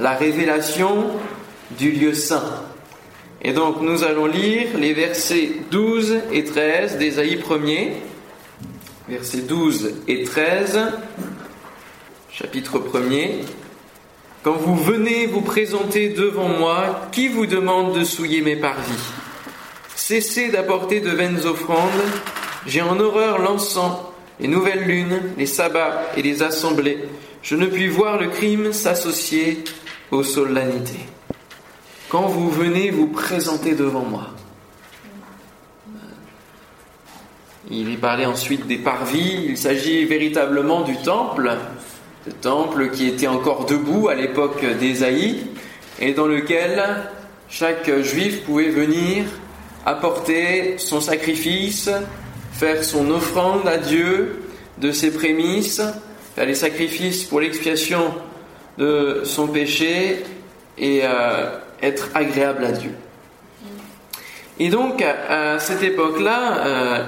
la révélation du lieu saint. Et donc nous allons lire les versets 12 et 13 d'Ésaïe 1er, versets 12 et 13, chapitre 1er. Quand vous venez vous présenter devant moi, qui vous demande de souiller mes parvis? Cessez d'apporter de vaines offrandes, j'ai en horreur l'encens, les nouvelles lunes, les sabbats et les assemblées. Je ne puis voir le crime s'associer aux solennités. Quand vous venez vous présenter devant moi. Il est parlé ensuite des parvis. Il s'agit véritablement du temple, le temple qui était encore debout à l'époque d'Ésaïe et dans lequel chaque juif pouvait venir apporter son sacrifice, faire son offrande à Dieu de ses prémices, faire les sacrifices pour l'expiation de son péché et euh, être agréable à Dieu. Et donc, à cette époque-là, euh,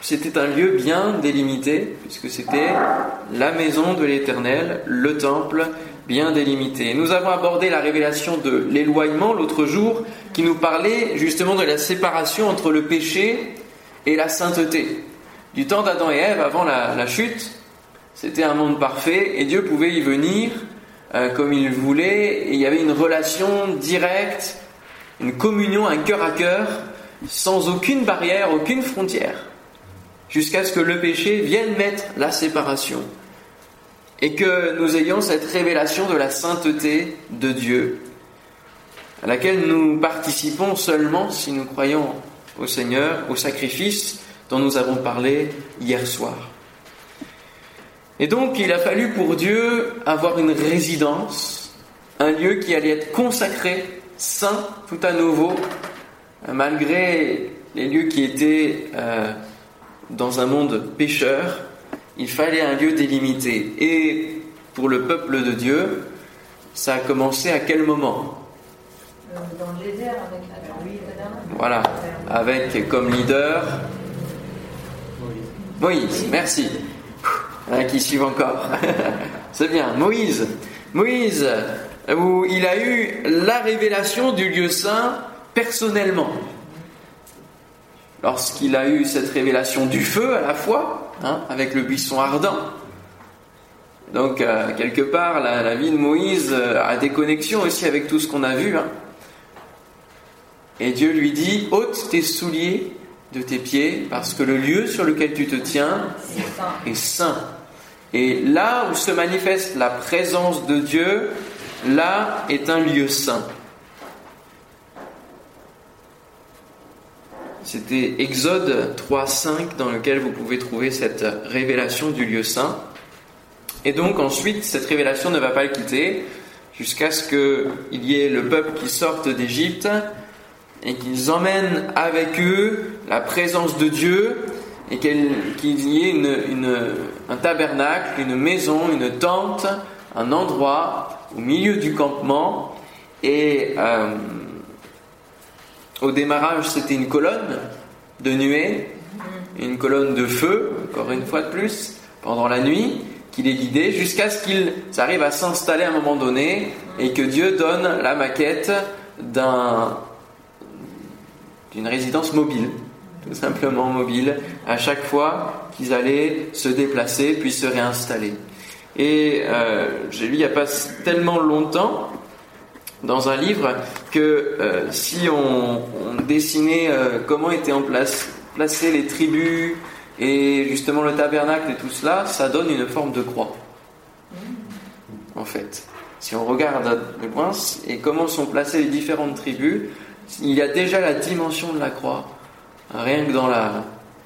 c'était un lieu bien délimité, puisque c'était la maison de l'Éternel, le temple bien délimité. Nous avons abordé la révélation de l'éloignement l'autre jour, qui nous parlait justement de la séparation entre le péché et la sainteté. Du temps d'Adam et Ève, avant la, chute, c'était un monde parfait, et Dieu pouvait y venir euh, comme il voulait, il y avait une relation directe, une communion, un cœur à cœur, sans aucune barrière, aucune frontière jusqu'à ce que le péché vienne mettre la séparation et que nous ayons cette révélation de la sainteté de Dieu, à laquelle nous participons seulement si nous croyons au Seigneur, au sacrifice dont nous avons parlé hier soir. Et donc il a fallu pour Dieu avoir une résidence, un lieu qui allait être consacré, saint, tout à nouveau, malgré les lieux qui étaient euh, dans un monde pécheur, il fallait un lieu délimité. Et pour le peuple de Dieu, ça a commencé à quel moment? Euh, Dans le désert, avec la Voilà, avec comme leader Moïse. merci. Qui suivent encore. C'est bien, Moïse. Moïse, où il a eu la révélation du lieu saint personnellement lorsqu'il a eu cette révélation du feu à la fois, hein, avec le buisson ardent. Donc, euh, quelque part, la, vie de Moïse euh, a des connexions aussi avec tout ce qu'on a vu. Hein. Et Dieu lui dit, ôte tes souliers de tes pieds, parce que le lieu sur lequel tu te tiens est saint. Et là où se manifeste la présence de Dieu, là est un lieu saint. C'était Exode 3.5 dans lequel vous pouvez trouver cette révélation du lieu saint. Et donc ensuite, cette révélation ne va pas le quitter jusqu'à ce qu'il y ait le peuple qui sorte d'Égypte et qu'ils emmènent avec eux la présence de Dieu et qu'il y ait un tabernacle, une maison, une tente, un endroit au milieu du campement. Et euh, au démarrage, c'était une colonne de nuée, une colonne de feu, encore une fois de plus, pendant la nuit, qui les guidait jusqu'à ce qu'ils arrivent à s'installer à un moment donné et que Dieu donne la maquette d'une résidence mobile, tout simplement mobile, à chaque fois qu'ils allaient se déplacer puis se réinstaller. Et euh, j'ai lu il n'y a pas tellement longtemps dans un livre que euh, si on, dessinait euh, comment étaient en place, placées les tribus et justement le tabernacle et tout cela, ça donne une forme de croix. En fait, si on regarde de loin et comment sont placées les différentes tribus, il y a déjà la dimension de la croix, rien que dans la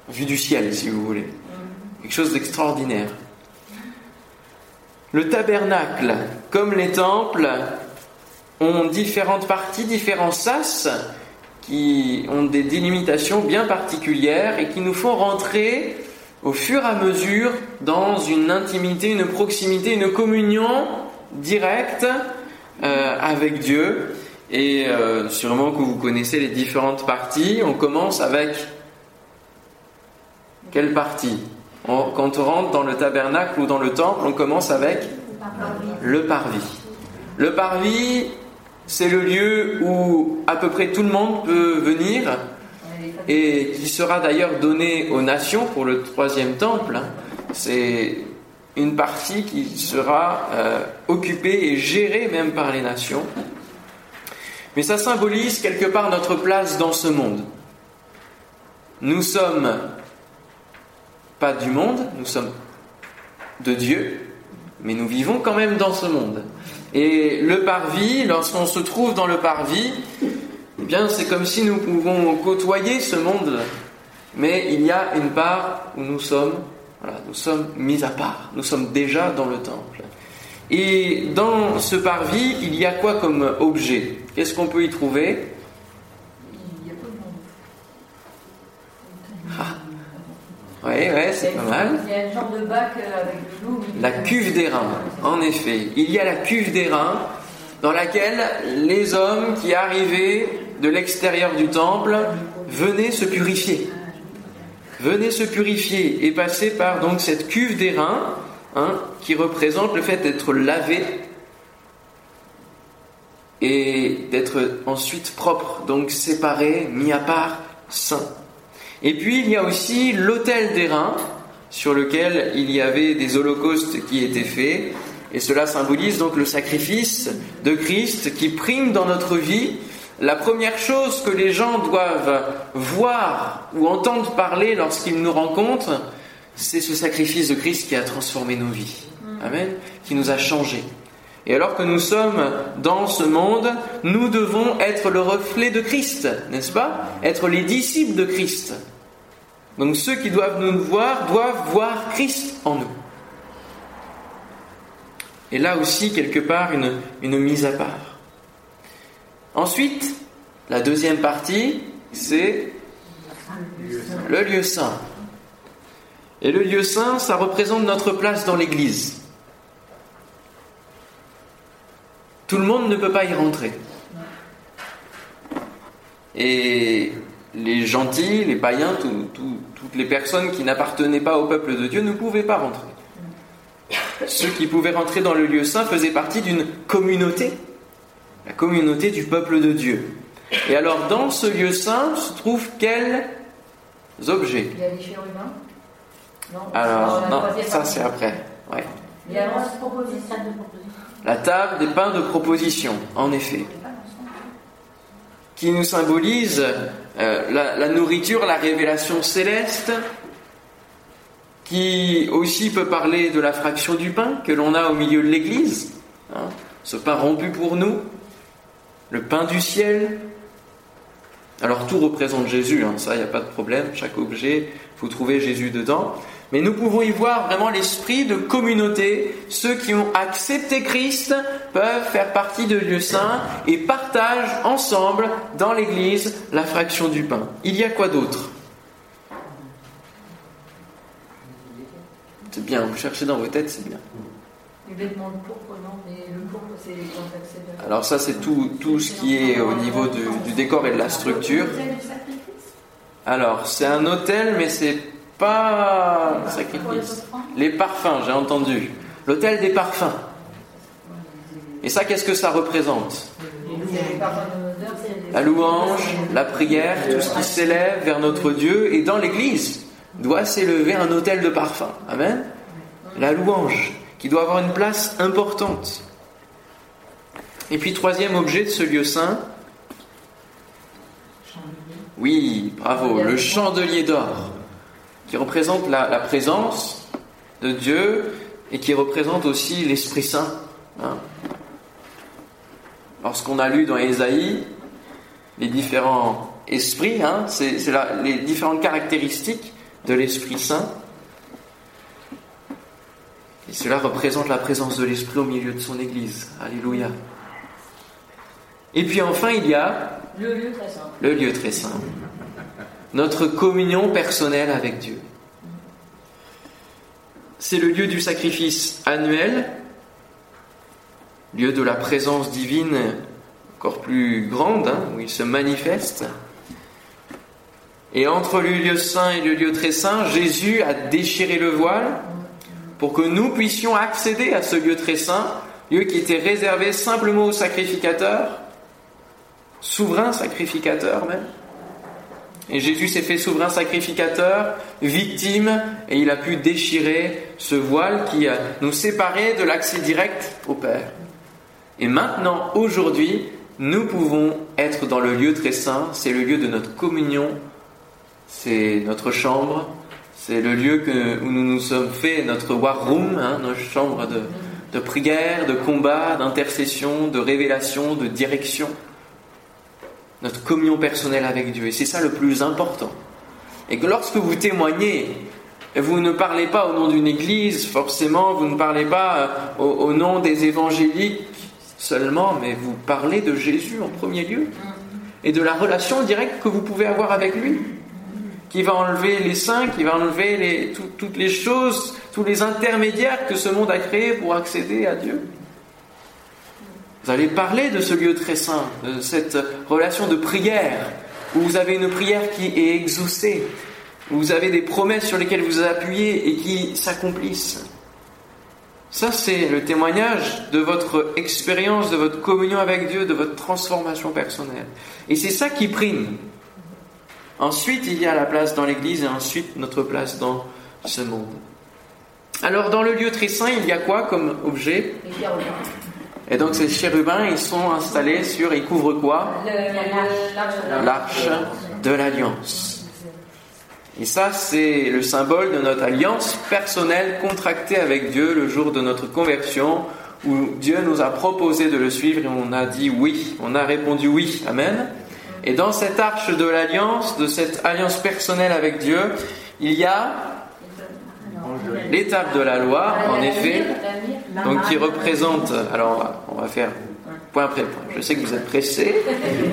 vue du ciel, si vous voulez. Quelque chose d'extraordinaire. Le tabernacle, comme les temples, ont différentes parties, différents sas qui ont des délimitations bien particulières et qui nous font rentrer au fur et à mesure dans une intimité, une proximité, une communion directe euh, avec Dieu. Et euh, sûrement que vous connaissez les différentes parties. On commence avec quelle partie? Quand on rentre dans le tabernacle ou dans le temple, on commence avec le parvis. Le parvis, c'est le lieu où à peu près tout le monde peut venir et qui sera d'ailleurs donné aux nations pour le troisième temple. C'est une partie qui sera euh, occupée et gérée même par les nations. Mais ça symbolise quelque part notre place dans ce monde. Nous sommes pas du monde, nous sommes de Dieu, mais nous vivons quand même dans ce monde. Et le parvis, lorsqu'on se trouve dans le parvis, eh c'est comme si nous pouvons côtoyer ce monde, mais il y a une part où nous sommes mis à part, nous sommes déjà dans le temple. Et dans ce parvis, il y a quoi comme objet? Qu'est-ce qu'on peut y trouver? Ah. Oui, ouais, c'est pas mal. Il y a une genre de bac euh, avec l'eau. La cuve des reins, en effet. Il y a la cuve des reins dans laquelle les hommes qui arrivaient de l'extérieur du temple venaient se purifier. Venaient se purifier et passer par donc cette cuve des reins hein, qui représente le fait d'être lavé et d'être ensuite propre, donc séparé, mis à part, saint. Et puis il y a aussi l'autel des reins, sur lequel il y avait des holocaustes qui étaient faits, et cela symbolise donc le sacrifice de Christ qui prime dans notre vie. La première chose que les gens doivent voir ou entendre parler lorsqu'ils nous rencontrent, c'est ce sacrifice de Christ qui a transformé nos vies. Amen. Qui nous a changés. Et alors que nous sommes dans ce monde, nous devons être le reflet de Christ, n'est-ce pas? Être les disciples de Christ. Donc ceux qui doivent nous voir doivent voir Christ en nous. Et là aussi, quelque part, une, une mise à part. Ensuite, la deuxième partie, c'est le lieu saint. Et le lieu saint, ça représente notre place dans l'Église. Tout le monde ne peut pas y rentrer. Et les gentils, les païens, toutes les personnes qui n'appartenaient pas au peuple de Dieu ne pouvaient pas rentrer. Ceux qui pouvaient rentrer dans le lieu saint faisaient partie d'une communauté, la communauté du peuple de Dieu. Et alors dans ce lieu saint se trouvent quels objets? Il y a Non, alors, non, ça c'est après. Ouais. Il y a la proposition. La table des pains de proposition, en effet, qui nous symbolise euh, la, nourriture, la révélation céleste, qui aussi peut parler de la fraction du pain que l'on a au milieu de l'Église, hein, ce pain rompu pour nous, le pain du ciel. Alors tout représente Jésus, hein, ça il n'y a pas de problème, chaque objet, il faut trouver Jésus dedans. Mais nous pouvons y voir vraiment l'esprit de communauté. Ceux qui ont accepté Christ peuvent faire partie de lieu saint et partagent ensemble dans l'Église la fraction du pain. Il y a quoi d'autre? C'est bien, vous cherchez dans vos têtes, c'est bien. Les vêtements de pourpre, non, mais le pourpre, c'est quand Alors ça, c'est tout, tout ce qui est au niveau du, du décor et de la structure. Alors, c'est un hôtel, mais c'est pas sacrifice. Les parfums, j'ai entendu. L'hôtel des parfums. Et ça, qu'est-ce que ça représente? La louange, la prière, tout ce qui s'élève vers notre Dieu. Et dans l'Église, doit s'élever un hôtel de parfums. Amen? La louange, qui doit avoir une place importante. Et puis, troisième objet de ce lieu saint. Oui, bravo, le chandelier d'or qui représente la, présence de Dieu et qui représente aussi l'Esprit Saint. Hein. Lorsqu'on a lu dans Ésaïe les différents esprits, hein, c'est les différentes caractéristiques de l'Esprit Saint. Et cela représente la présence de l'Esprit au milieu de son Église. Alléluia. Et puis enfin, il y a le lieu très saint. Le lieu très saint notre communion personnelle avec Dieu. C'est le lieu du sacrifice annuel, lieu de la présence divine encore plus grande, hein, où il se manifeste. Et entre le lieu saint et le lieu très saint, Jésus a déchiré le voile pour que nous puissions accéder à ce lieu très saint lieu qui était réservé simplement aux sacrificateurs, souverain sacrificateur même. Et Jésus s'est fait souverain sacrificateur, victime, et il a pu déchirer ce voile qui nous séparait de l'accès direct au Père. Et maintenant, aujourd'hui, nous pouvons être dans le lieu très saint, c'est le lieu de notre communion, c'est notre chambre, c'est le lieu où nous nous sommes fait notre war room, hein, notre chambre de, de prière, de combat, d'intercession, de révélation, de direction notre communion personnelle avec Dieu. Et c'est ça le plus important. Et que lorsque vous témoignez, vous ne parlez pas au nom d'une église, forcément, vous ne parlez pas euh, au, nom des évangéliques seulement, mais vous parlez de Jésus en premier lieu et de la relation directe que vous pouvez avoir avec lui, qui va enlever les saints, qui va enlever toutes les choses, tous les intermédiaires que ce monde a créés pour accéder à Dieu. Vous allez parler de ce lieu très saint, de cette relation de prière, où vous avez une prière qui est exaucée, où vous avez des promesses sur lesquelles vous appuyez et qui s'accomplissent. Ça, c'est le témoignage de votre expérience, de votre communion avec Dieu, de votre transformation personnelle. Et c'est ça qui prime. Ensuite, il y a la place dans l'Église et ensuite notre place dans ce monde. Alors, dans le lieu très saint, il y a quoi comme objet? Et donc ces chérubins, ils sont installés sur, ils couvrent quoi? L'arche de l'alliance. Et ça, c'est le symbole de notre alliance personnelle contractée avec Dieu le jour de notre conversion, où Dieu nous a proposé de le suivre et on a dit oui, on a répondu oui, Amen. Et dans cette arche de l'alliance, de cette alliance personnelle avec Dieu, il y a l'étape de la loi, en effet, donc qui représente. Alors, on va faire point après point. Je sais que vous êtes pressés,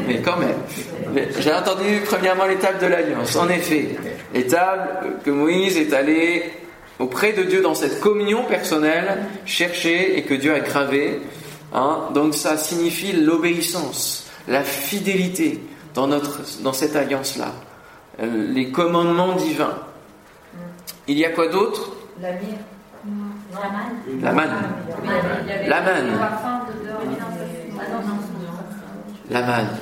mais quand même. J'ai entendu premièrement l'étape de l'alliance. En effet, l'étape que Moïse est allé auprès de Dieu dans cette communion personnelle, chercher et que Dieu a gravé. Hein. Donc ça signifie l'obéissance, la fidélité dans, notre, dans cette alliance-là, les commandements divins. Il y a quoi d'autre La manne. La manne. La manne. La manne.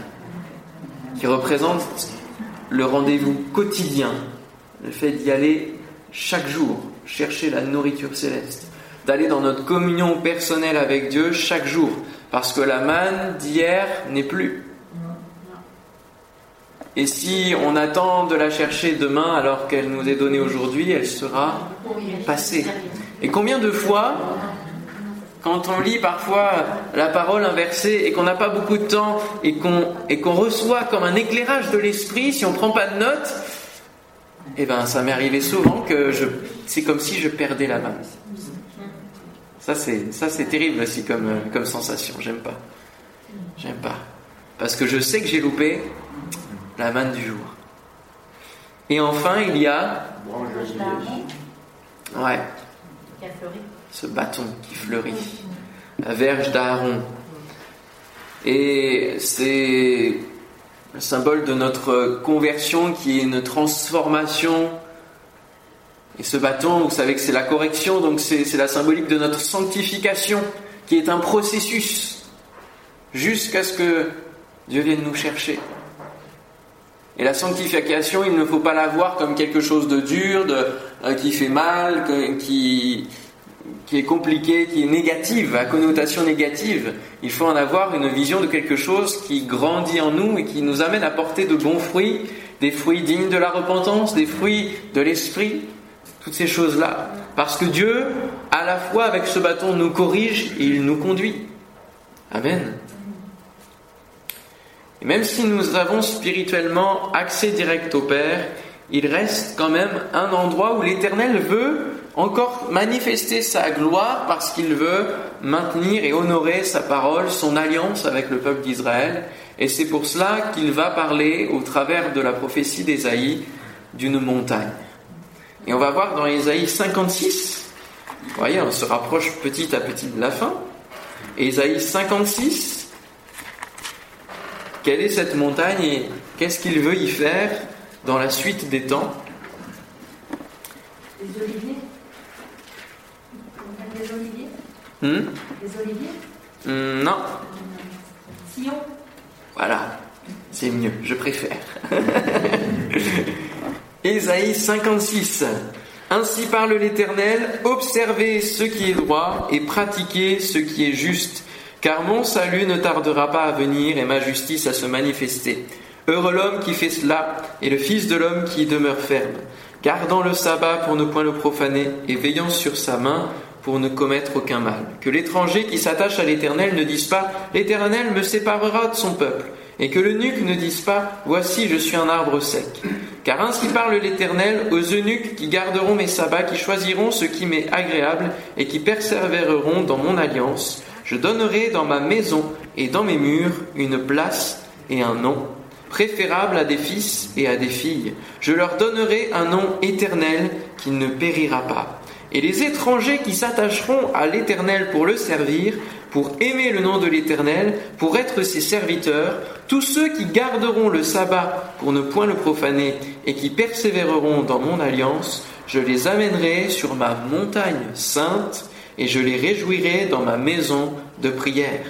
Qui représente le rendez-vous quotidien, le fait d'y aller chaque jour, chercher la nourriture céleste, d'aller dans notre communion personnelle avec Dieu chaque jour, parce que la manne d'hier n'est plus. Et si on attend de la chercher demain alors qu'elle nous est donnée aujourd'hui, elle sera passée. Et combien de fois, quand on lit parfois la parole inversée et qu'on n'a pas beaucoup de temps et qu'on qu'on reçoit comme un éclairage de l'esprit, si on ne prend pas de notes, eh ben ça m'est arrivé souvent que c'est comme si je perdais la main. Ça c'est ça c'est terrible aussi comme comme sensation. J'aime pas. J'aime pas parce que je sais que j'ai loupé la manne du jour. Et enfin, il y a. Ouais. Ce bâton qui fleurit. La verge d'Aaron. Et c'est le symbole de notre conversion qui est une transformation. Et ce bâton, vous savez que c'est la correction, donc c'est la symbolique de notre sanctification, qui est un processus jusqu'à ce que Dieu vienne nous chercher. Et la sanctification, il ne faut pas la voir comme quelque chose de dur, de, euh, qui fait mal, qui, qui est compliqué, qui est négative, à connotation négative. Il faut en avoir une vision de quelque chose qui grandit en nous et qui nous amène à porter de bons fruits, des fruits dignes de la repentance, des fruits de l'esprit, toutes ces choses-là. Parce que Dieu, à la fois avec ce bâton, nous corrige et il nous conduit. Amen. Et même si nous avons spirituellement accès direct au Père, il reste quand même un endroit où l'Éternel veut encore manifester sa gloire parce qu'il veut maintenir et honorer sa parole, son alliance avec le peuple d'Israël. Et c'est pour cela qu'il va parler au travers de la prophétie d'Ésaïe d'une montagne. Et on va voir dans Ésaïe 56, vous voyez, on se rapproche petit à petit de la fin. Ésaïe 56, quelle est cette montagne et qu'est-ce qu'il veut y faire dans la suite des temps? Les oliviers? Les oliviers? Hmm? Les oliviers? Hmm, Non, Sillon? Voilà, c'est mieux, je préfère. Ésaïe 56. Ainsi parle l'Éternel, observez ce qui est droit et pratiquez ce qui est juste, car mon salut ne tardera pas à venir et ma justice à se manifester. Heureux l'homme qui fait cela et le Fils de l'homme qui y demeure ferme, gardant le sabbat pour ne point le profaner et veillant sur sa main pour ne commettre aucun mal. Que l'étranger qui s'attache à l'Éternel ne dise pas L'Éternel me séparera de son peuple, et que l'eunuque ne dise pas Voici, je suis un arbre sec. Car ainsi parle l'Éternel aux eunuques qui garderont mes sabbats, qui choisiront ce qui m'est agréable et qui persévéreront dans mon alliance. Je donnerai dans ma maison et dans mes murs une place et un nom, préférable à des fils et à des filles. Je leur donnerai un nom éternel qui ne périra pas. Et les étrangers qui s'attacheront à l'Éternel pour le servir, pour aimer le nom de l'Éternel, pour être ses serviteurs, tous ceux qui garderont le sabbat pour ne point le profaner et qui persévéreront dans mon alliance, je les amènerai sur ma montagne sainte et je les réjouirai dans ma maison de prière.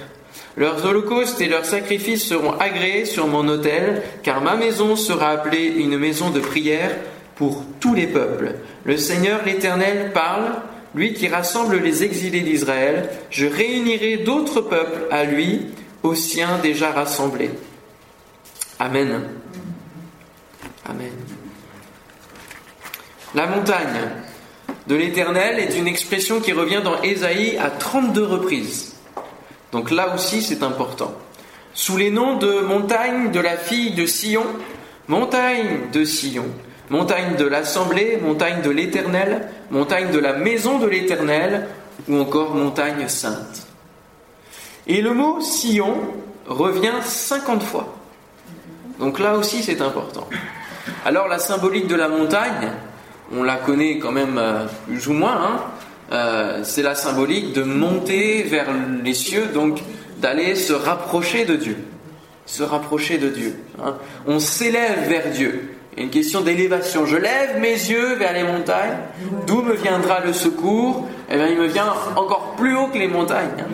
Leurs holocaustes et leurs sacrifices seront agréés sur mon autel, car ma maison sera appelée une maison de prière pour tous les peuples. Le Seigneur l'Éternel parle, lui qui rassemble les exilés d'Israël, je réunirai d'autres peuples à lui, aux siens déjà rassemblés. Amen. Amen. La montagne de l'Éternel est une expression qui revient dans Ésaïe à 32 reprises. Donc là aussi c'est important. Sous les noms de montagne de la fille de Sion, montagne de Sion, montagne de l'Assemblée, montagne de l'Éternel, montagne de la maison de l'Éternel, ou encore montagne sainte. Et le mot Sion revient 50 fois. Donc là aussi c'est important. Alors la symbolique de la montagne, on la connaît quand même euh, plus ou moins, hein. Euh, c'est la symbolique de monter vers les cieux, donc d'aller se rapprocher de Dieu. Se rapprocher de Dieu. hein. On s'élève vers Dieu. Une question d'élévation. Je lève mes yeux vers les montagnes. D'où me viendra le secours? Eh bien, il me vient encore plus haut que les montagnes. hein,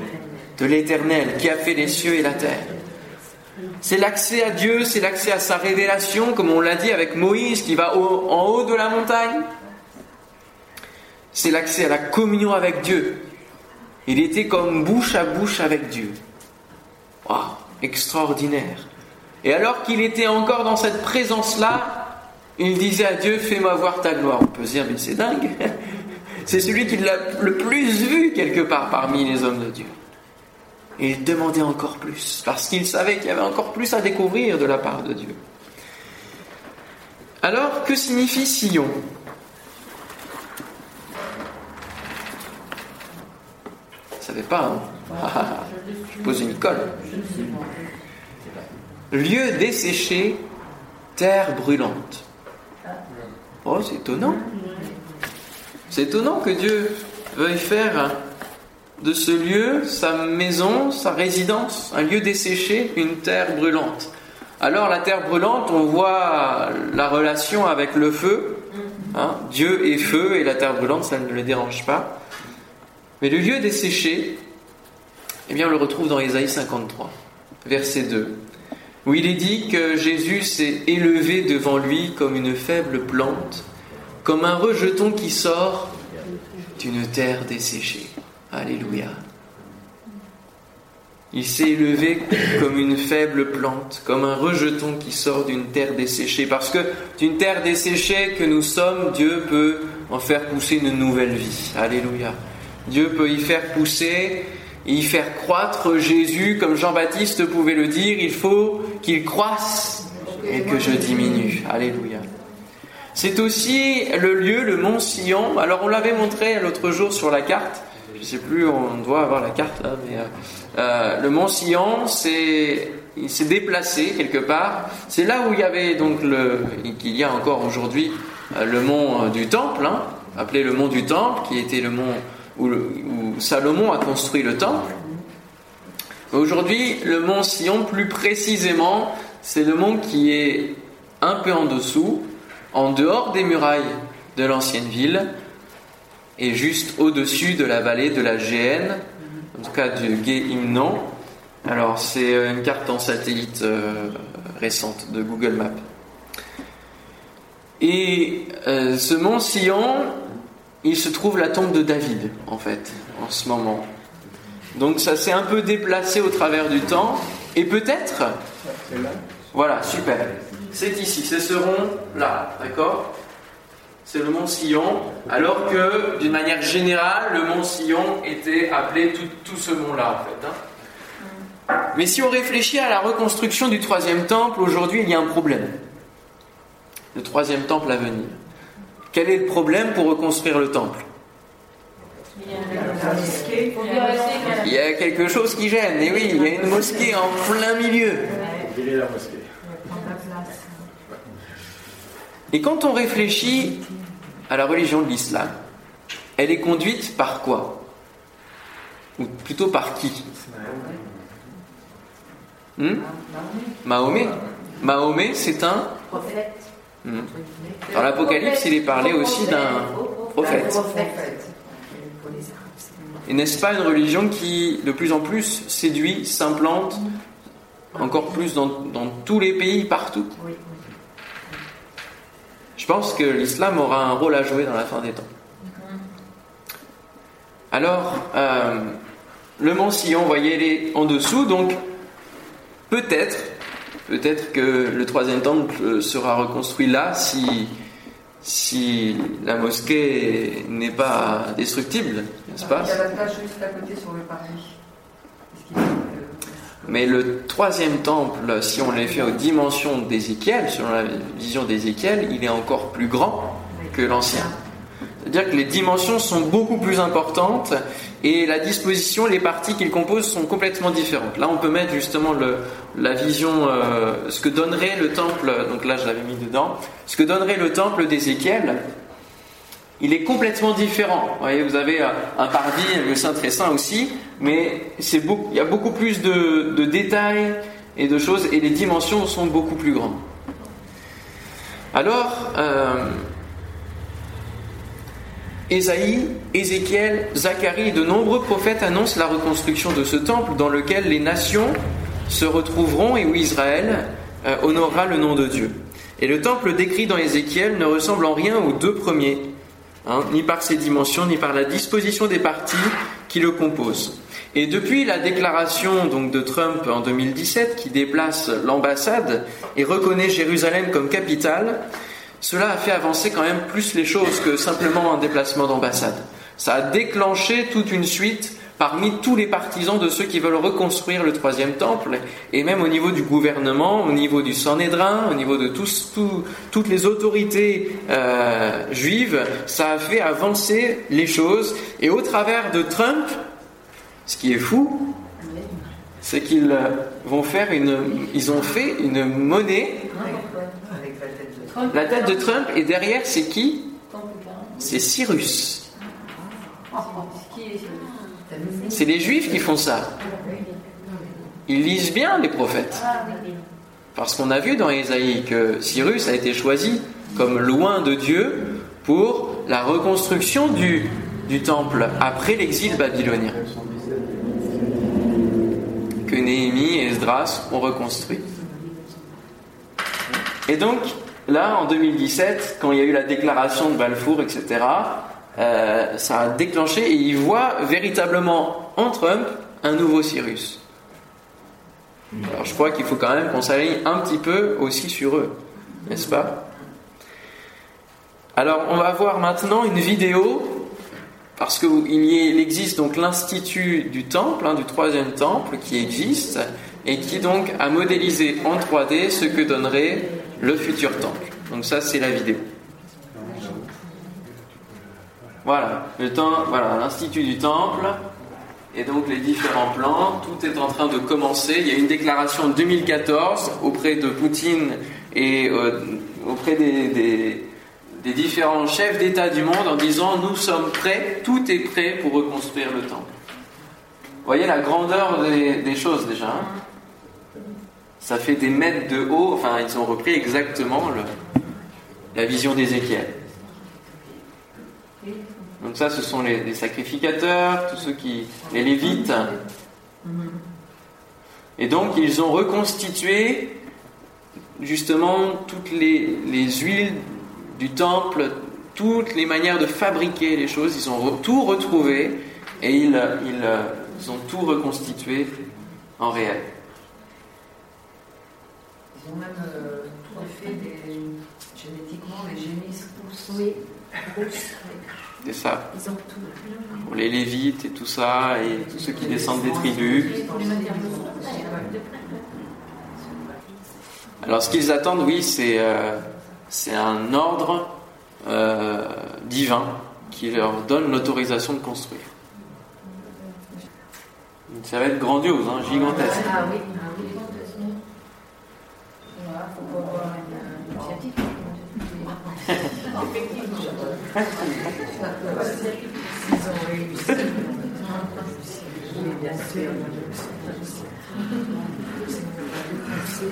de l'Éternel qui a fait les cieux et la terre. C'est l'accès à Dieu, c'est l'accès à sa révélation, comme on l'a dit avec Moïse qui va en haut de la montagne. C'est l'accès à la communion avec Dieu. Il était comme bouche à bouche avec Dieu. Waouh, extraordinaire. Et alors qu'il était encore dans cette présence-là, il disait à Dieu, fais-moi voir ta gloire. On peut se dire, mais c'est dingue. C'est celui qui l'a le plus vu quelque part parmi les hommes de Dieu. Et il demandait encore plus, parce qu'il savait qu'il y avait encore plus à découvrir de la part de Dieu. Alors, que signifie Sion? Vous ne savez pas, hein Ah, ah, ah. Je pose une colle. Lieu desséché, terre brûlante. Oh, c'est étonnant. C'est étonnant que Dieu veuille faire de ce lieu sa maison, sa résidence, un lieu desséché, une terre brûlante. Alors la terre brûlante, on voit la relation avec le feu. hein. Dieu est feu et la terre brûlante, ça ne le dérange pas. Mais le lieu desséché, eh bien on le retrouve dans Ésaïe 53, verset 2, où il est dit que Jésus s'est élevé devant lui comme une faible plante, comme un rejeton qui sort d'une terre desséchée. Alléluia. Il s'est élevé comme une faible plante, comme un rejeton qui sort d'une terre desséchée. Parce que d'une terre desséchée que nous sommes, Dieu peut en faire pousser une nouvelle vie. Alléluia. Dieu peut y faire pousser, y faire croître Jésus, comme Jean-Baptiste pouvait le dire, il faut qu'il croisse et que je diminue. Alléluia. C'est aussi le lieu, le mont Sion. Alors on l'avait montré l'autre jour sur la carte. Je sais plus, on doit avoir la carte mais euh, euh, le mont Sion, c'est il s'est déplacé quelque part. C'est là où il y avait donc le, qu'il y a encore aujourd'hui euh, le mont du Temple, hein, appelé le mont du Temple, qui était le mont où, où Salomon a construit le Temple. Aujourd'hui, le mont Sion, plus précisément, c'est le mont qui est un peu en dessous, en dehors des murailles de l'ancienne ville, et juste au-dessus de la vallée de la Géhenne, tout cas du Gué Himnon. Alors c'est une carte en satellite euh, récente de Google Maps. Et euh, ce mont Sion, il se trouve la tombe de David, en fait, en ce moment. Donc ça s'est un peu déplacé au travers du temps. Et peut-être... Voilà, super. C'est ici, c'est ce rond là, d'accord? C'est le mont Sion, alors que d'une manière générale, le mont Sion était appelé tout, ce mont-là, en fait. Hein. Mais si on réfléchit à la reconstruction du troisième temple, aujourd'hui, il y a un problème. Le troisième temple à venir. Quel est le problème pour reconstruire le temple? Il y a quelque chose qui gêne, et oui, il y a une mosquée en plein milieu. Et quand on réfléchit à la religion de l'islam, elle est conduite par quoi Ou plutôt par qui hmm Mahomet. Mahomet, c'est un prophète. Hmm. Dans l'Apocalypse, il est parlé aussi d'un prophète. Et n'est-ce pas une religion qui, de plus en plus, séduit, s'implante encore plus dans, tous les pays, partout? Je pense que l'islam aura un rôle à jouer dans la fin des temps. Alors, euh, le mont Sion, vous voyez, il est en dessous, donc peut-être, peut-être que le troisième temple sera reconstruit là si si la mosquée n'est pas destructible, n'est-ce pas? Il y a la place juste à côté sur le. Mais le troisième temple, si on l'est fait aux dimensions d'Ézéchiel, selon la vision d'Ézéchiel, il est encore plus grand que l'ancien. C'est-à-dire que les dimensions sont beaucoup plus importantes et la disposition, les parties qu'il compose sont complètement différentes. Là, on peut mettre justement le, la vision, euh, ce que donnerait le temple, donc là je l'avais mis dedans, ce que donnerait le temple d'Ézéchiel, il est complètement différent. Vous voyez, vous avez un parvis, le Saint très saint aussi, mais il y a beaucoup plus de, détails et de choses, et les dimensions sont beaucoup plus grandes. Alors, euh, Ésaïe, Ézéchiel, Zacharie et de nombreux prophètes annoncent la reconstruction de ce temple dans lequel les nations se retrouveront et où Israël euh, honorera le nom de Dieu. Et le temple décrit dans Ézéchiel ne ressemble en rien aux deux premiers, hein, ni par ses dimensions, ni par la disposition des parties qui le composent. Et depuis la déclaration donc de Trump en 2017 qui déplace l'ambassade et reconnaît Jérusalem comme capitale, cela a fait avancer quand même plus les choses que simplement un déplacement d'ambassade. Ça a déclenché toute une suite parmi tous les partisans de ceux qui veulent reconstruire le troisième temple, et même au niveau du gouvernement, au niveau du Sanhédrin, au niveau de toutes les autorités euh, juives, ça a fait avancer les choses. Et au travers de Trump, ce qui est fou, c'est qu'ils vont faire une, ils ont fait une monnaie la tête de Trump, et derrière, c'est qui? C'est Cyrus. C'est les juifs qui font ça. Ils lisent bien les prophètes. Parce qu'on a vu dans Ésaïe que Cyrus a été choisi comme loin de Dieu pour la reconstruction du, temple après l'exil babylonien. Que Néhémie et Esdras ont reconstruit. Et donc, Là, en 2017, quand il y a eu la déclaration de Balfour, etc., euh, ça a déclenché et ils voient véritablement en Trump un nouveau Cyrus. Alors je crois qu'il faut quand même qu'on s'aligne un petit peu aussi sur eux, n'est-ce pas? Alors on va voir maintenant une vidéo, parce qu'il existe donc l'Institut du Temple, hein, du troisième temple qui existe, et qui donc a modélisé en 3D ce que donnerait le futur temple. Donc ça, c'est la vidéo. Voilà, le temps, voilà, l'institut du temple et donc les différents plans. Tout est en train de commencer. Il y a une déclaration en 2014 auprès de Poutine et euh, auprès des, différents chefs d'État du monde en disant nous sommes prêts, tout est prêt pour reconstruire le temple. Vous voyez la grandeur des, choses déjà. Hein ça fait des mètres de haut, enfin ils ont repris exactement la vision d'Ézéchiel. Donc ça, ce sont les, sacrificateurs, tous ceux qui, les lévites. Et donc, ils ont reconstitué justement toutes les, les huiles du temple, toutes les manières de fabriquer les choses. Ils ont tout retrouvé et ils, ils, ont tout reconstitué en réel. Ils ont même euh, tout fait des, génétiquement, les génisses poussent. C'est ça. Pour les Lévites et tout ça, et tous ceux qui descendent des tribus. Alors ce qu'ils attendent, oui, c'est euh, un ordre euh, divin qui leur donne l'autorisation de construire. Ça va être grandiose, hein, gigantesque ah oui. faut pas avoir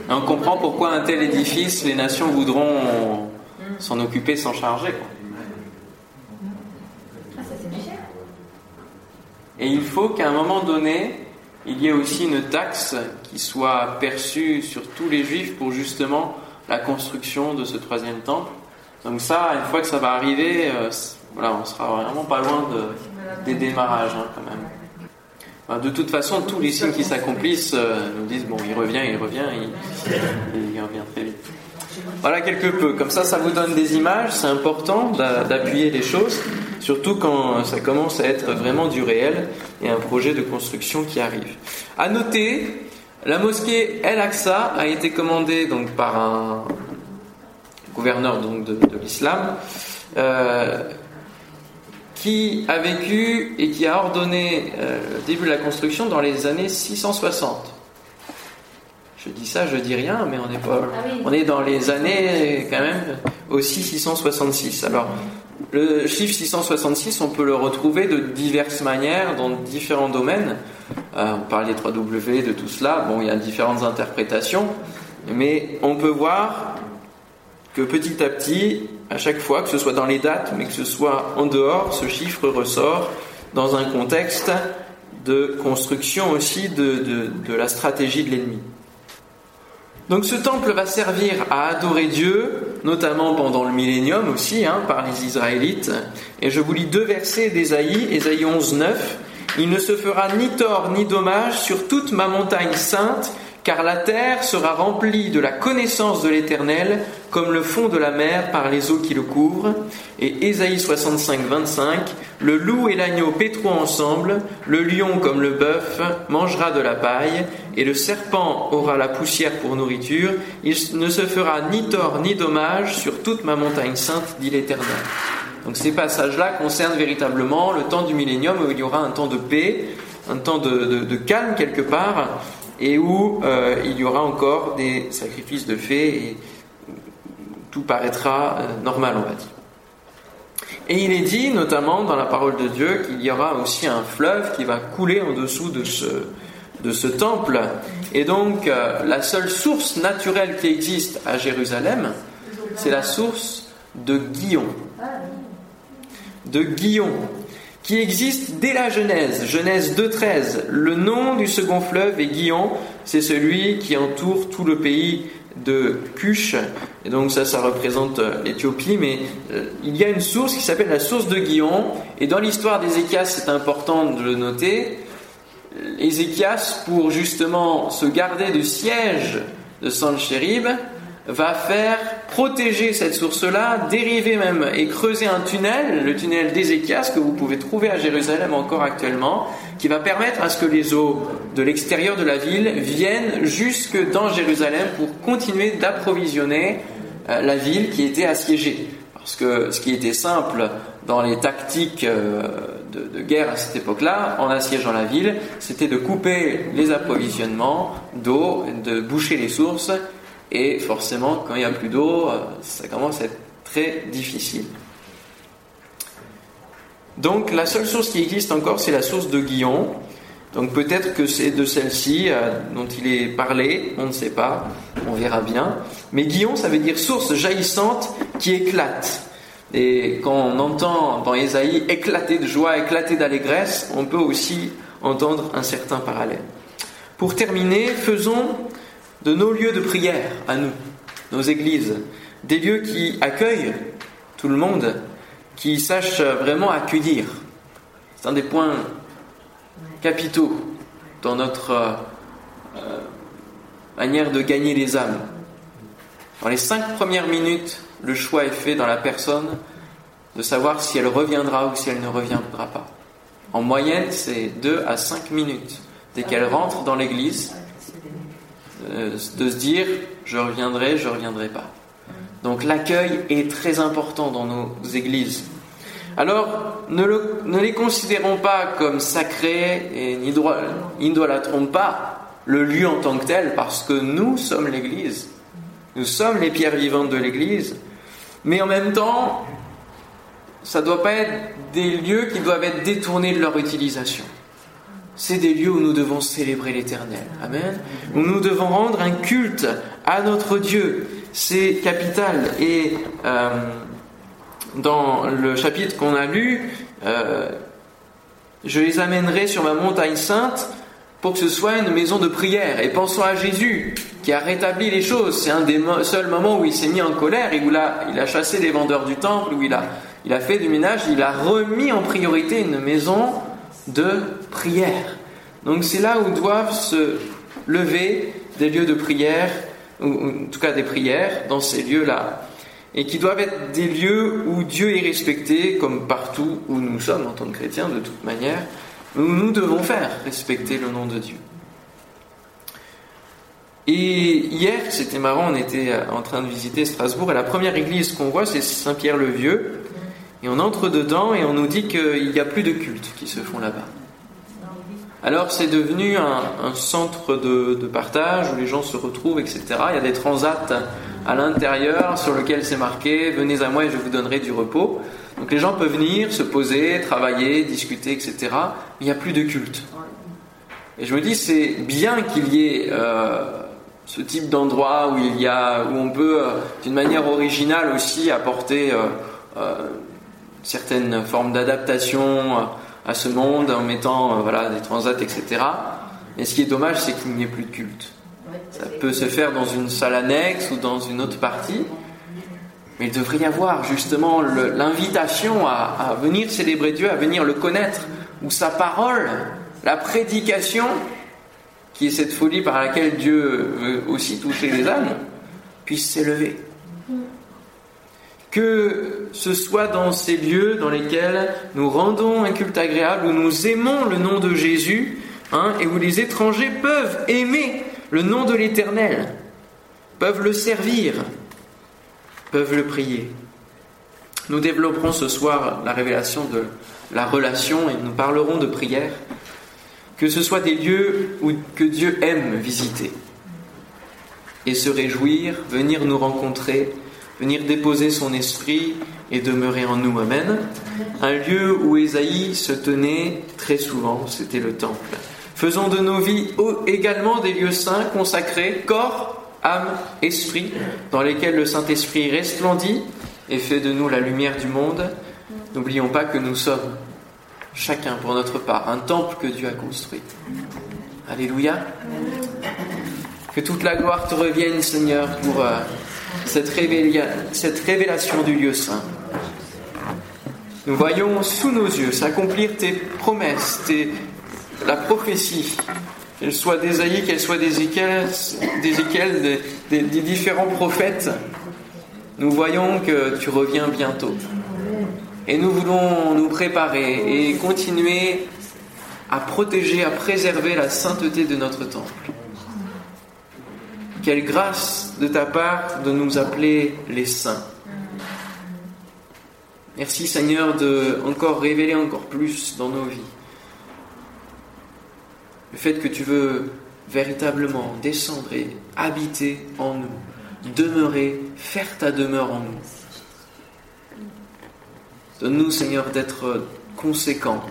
On comprend pourquoi un tel édifice, les nations voudront s'en occuper, s'en charger. Et il faut qu'à un moment donné, il y ait aussi une taxe qui soit perçue sur tous les juifs pour justement la construction de ce troisième temple. Donc ça, une fois que ça va arriver, euh, voilà, on sera vraiment pas loin de, des démarrages hein, quand même. De toute façon, tous les signes qui s'accomplissent euh, nous disent bon, il revient, il revient, il revient très vite. Voilà quelque peu. Comme ça, ça vous donne des images. C'est important d'appuyer les choses, surtout quand ça commence à être vraiment du réel et un projet de construction qui arrive. À noter, la mosquée El Aqsa a été commandée donc par un gouverneur donc de, l'islam. Euh, qui a vécu et qui a ordonné euh, le début de la construction dans les années 660. Je dis ça, je dis rien, mais on est pas, ah on est dans les années quand même aussi 666. Alors, le chiffre 666, on peut le retrouver de diverses manières dans différents domaines. Euh, on parle des 3W, de tout cela. Bon, il y a différentes interprétations, mais on peut voir que petit à petit, à chaque fois, que ce soit dans les dates, mais que ce soit en dehors, ce chiffre ressort dans un contexte de construction aussi de, de la stratégie de l'ennemi. Donc ce temple va servir à adorer Dieu, notamment pendant le millénium aussi, hein, par les Israélites. Et je vous lis deux versets d'Ésaïe, Ésaïe 11, 9. Il ne se fera ni tort ni dommage sur toute ma montagne sainte car la terre sera remplie de la connaissance de l'Éternel, comme le fond de la mer par les eaux qui le couvrent. Et Ésaïe 65, 25, le loup et l'agneau pétront ensemble, le lion comme le bœuf mangera de la paille, et le serpent aura la poussière pour nourriture. Il ne se fera ni tort ni dommage sur toute ma montagne sainte, dit l'Éternel. Donc ces passages-là concernent véritablement le temps du millénium où il y aura un temps de paix, un temps de calme quelque part, et où euh, il y aura encore des sacrifices de fait et tout paraîtra euh, normal, on va dire. Et il est dit, notamment dans la parole de Dieu, qu'il y aura aussi un fleuve qui va couler en dessous de ce, de ce temple. Et donc, euh, la seule source naturelle qui existe à Jérusalem, c'est la source de Guillon. De Guillon qui existe dès la Genèse, Genèse 2.13. Le nom du second fleuve est Guillon, c'est celui qui entoure tout le pays de Cush, et donc ça, ça représente euh, l'Éthiopie, mais euh, il y a une source qui s'appelle la source de Guillon, et dans l'histoire d'Ézéchias, c'est important de le noter, Ézéchias, pour justement se garder du siège de Sanchérib, va faire protéger cette source-là, dériver même et creuser un tunnel, le tunnel d'Ézéchias que vous pouvez trouver à Jérusalem encore actuellement, qui va permettre à ce que les eaux de l'extérieur de la ville viennent jusque dans Jérusalem pour continuer d'approvisionner euh, la ville qui était assiégée. Parce que ce qui était simple dans les tactiques euh, de, de guerre à cette époque-là, en assiégeant la ville, c'était de couper les approvisionnements d'eau, de boucher les sources et forcément, quand il n'y a plus d'eau, euh, ça commence à être très difficile. Donc la seule source qui existe encore, c'est la source de Guillon. Donc peut-être que c'est de celle-ci euh, dont il est parlé, on ne sait pas, on verra bien. Mais Guillon, ça veut dire source jaillissante qui éclate. Et quand on entend dans Ésaïe éclater de joie, éclater d'allégresse, on peut aussi entendre un certain parallèle. Pour terminer, faisons de nos lieux de prière à nous, nos églises, des lieux qui accueillent tout le monde, qui sachent vraiment accueillir. C'est un des points capitaux dans notre euh, manière de gagner les âmes. Dans les cinq premières minutes, le choix est fait dans la personne de savoir si elle reviendra ou si elle ne reviendra pas. En moyenne, c'est deux à cinq minutes dès qu'elle rentre dans l'église euh, de se dire je reviendrai, je reviendrai pas. Donc l'accueil est très important dans nos églises. Alors, ne, ne les considérons pas comme sacrés et n'idolâtrons pas le lieu en tant que tel, parce que nous sommes l'Église. Nous sommes les pierres vivantes de l'Église. Mais en même temps, ça ne doit pas être des lieux qui doivent être détournés de leur utilisation. C'est des lieux où nous devons célébrer l'Éternel. Amen. Où nous devons rendre un culte à notre Dieu. C'est capital. Et euh, dans le chapitre qu'on a lu, euh, je les amènerai sur ma montagne sainte pour que ce soit une maison de prière. Et pensons à Jésus qui a rétabli les choses. C'est un des seuls moments où il s'est mis en colère et où il a, chassé les vendeurs du temple, où il a fait du ménage, il a remis en priorité une maison de prière. Donc c'est là où doivent se lever des lieux de prière, ou en tout cas des prières, dans ces lieux-là et qui doivent être des lieux où Dieu est respecté, comme partout où nous sommes en tant que chrétiens, de toute manière, où nous devons faire respecter le nom de Dieu. Et hier, c'était marrant, on était en train de visiter Strasbourg, et la première église qu'on voit, c'est Saint-Pierre-le-Vieux, et on entre dedans et on nous dit qu'il n'y a plus de cultes qui se font là-bas. Alors c'est devenu un, centre de, partage où les gens se retrouvent, etc. Il y a des transats à l'intérieur sur lequel c'est marqué Venez à moi et je vous donnerai du repos. Donc les gens peuvent venir, se poser, travailler, discuter, etc. Mais il n'y a plus de culte. Et je me dis, c'est bien qu'il y ait euh, ce type d'endroit où où on peut, euh, d'une manière originale aussi, apporter euh, certaines formes d'adaptation à ce monde en mettant, voilà, des transats, etc. Mais ce qui est dommage, c'est qu'il n'y ait plus de culte. Ça peut se faire dans une salle annexe ou dans une autre partie. Mais il devrait y avoir justement l'invitation à, venir célébrer Dieu, à venir le connaître, où sa parole, la prédication, qui est cette folie par laquelle Dieu veut aussi toucher les âmes, puisse s'élever. Que ce soit dans ces lieux dans lesquels nous rendons un culte agréable, où nous aimons le nom de Jésus, hein, et où les étrangers peuvent aimer le nom de l'Éternel, peuvent le servir, peuvent le prier. Nous développerons ce soir la révélation de la relation et nous parlerons de prière, que ce soit des lieux où, que Dieu aime visiter et se réjouir, venir nous rencontrer, venir déposer son esprit et demeurer en nous. Amen. Un lieu où Ésaïe se tenait très souvent, c'était le temple. Faisons de nos vies également des lieux saints, consacrés, corps, âme, esprit, dans lesquels le Saint-Esprit resplendit et fait de nous la lumière du monde. N'oublions pas que nous sommes, chacun pour notre part, un temple que Dieu a construit. Alléluia. Que toute la gloire te revienne, Seigneur, pour euh, cette, révélation du lieu saint. Nous voyons sous nos yeux s'accomplir tes promesses, tes, la prophétie, qu'elle soit d'Ésaïe, qu'elle soit d'Ézéchiel, des, des, différents prophètes, nous voyons que tu reviens bientôt. Et nous voulons nous préparer et continuer à protéger, à préserver la sainteté de notre temple. Quelle grâce de ta part de nous appeler les saints. Merci Seigneur de encore révéler encore plus dans nos vies le fait que tu veux véritablement descendre et habiter en nous, demeurer, faire ta demeure en nous. Donne-nous, Seigneur, d'être conséquents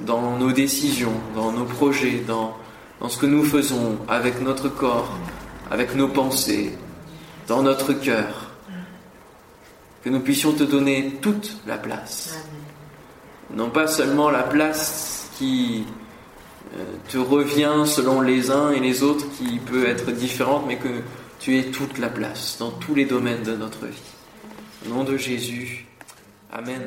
dans nos décisions, dans nos projets, dans, dans ce que nous faisons avec notre corps, avec nos pensées, dans notre cœur. que nous puissions te donner toute la place. Non pas seulement la place qui euh, te revient selon les uns et les autres, qui peut être différente, mais que tu aies toute la place dans tous les domaines de notre vie. Au nom de Jésus. Amen.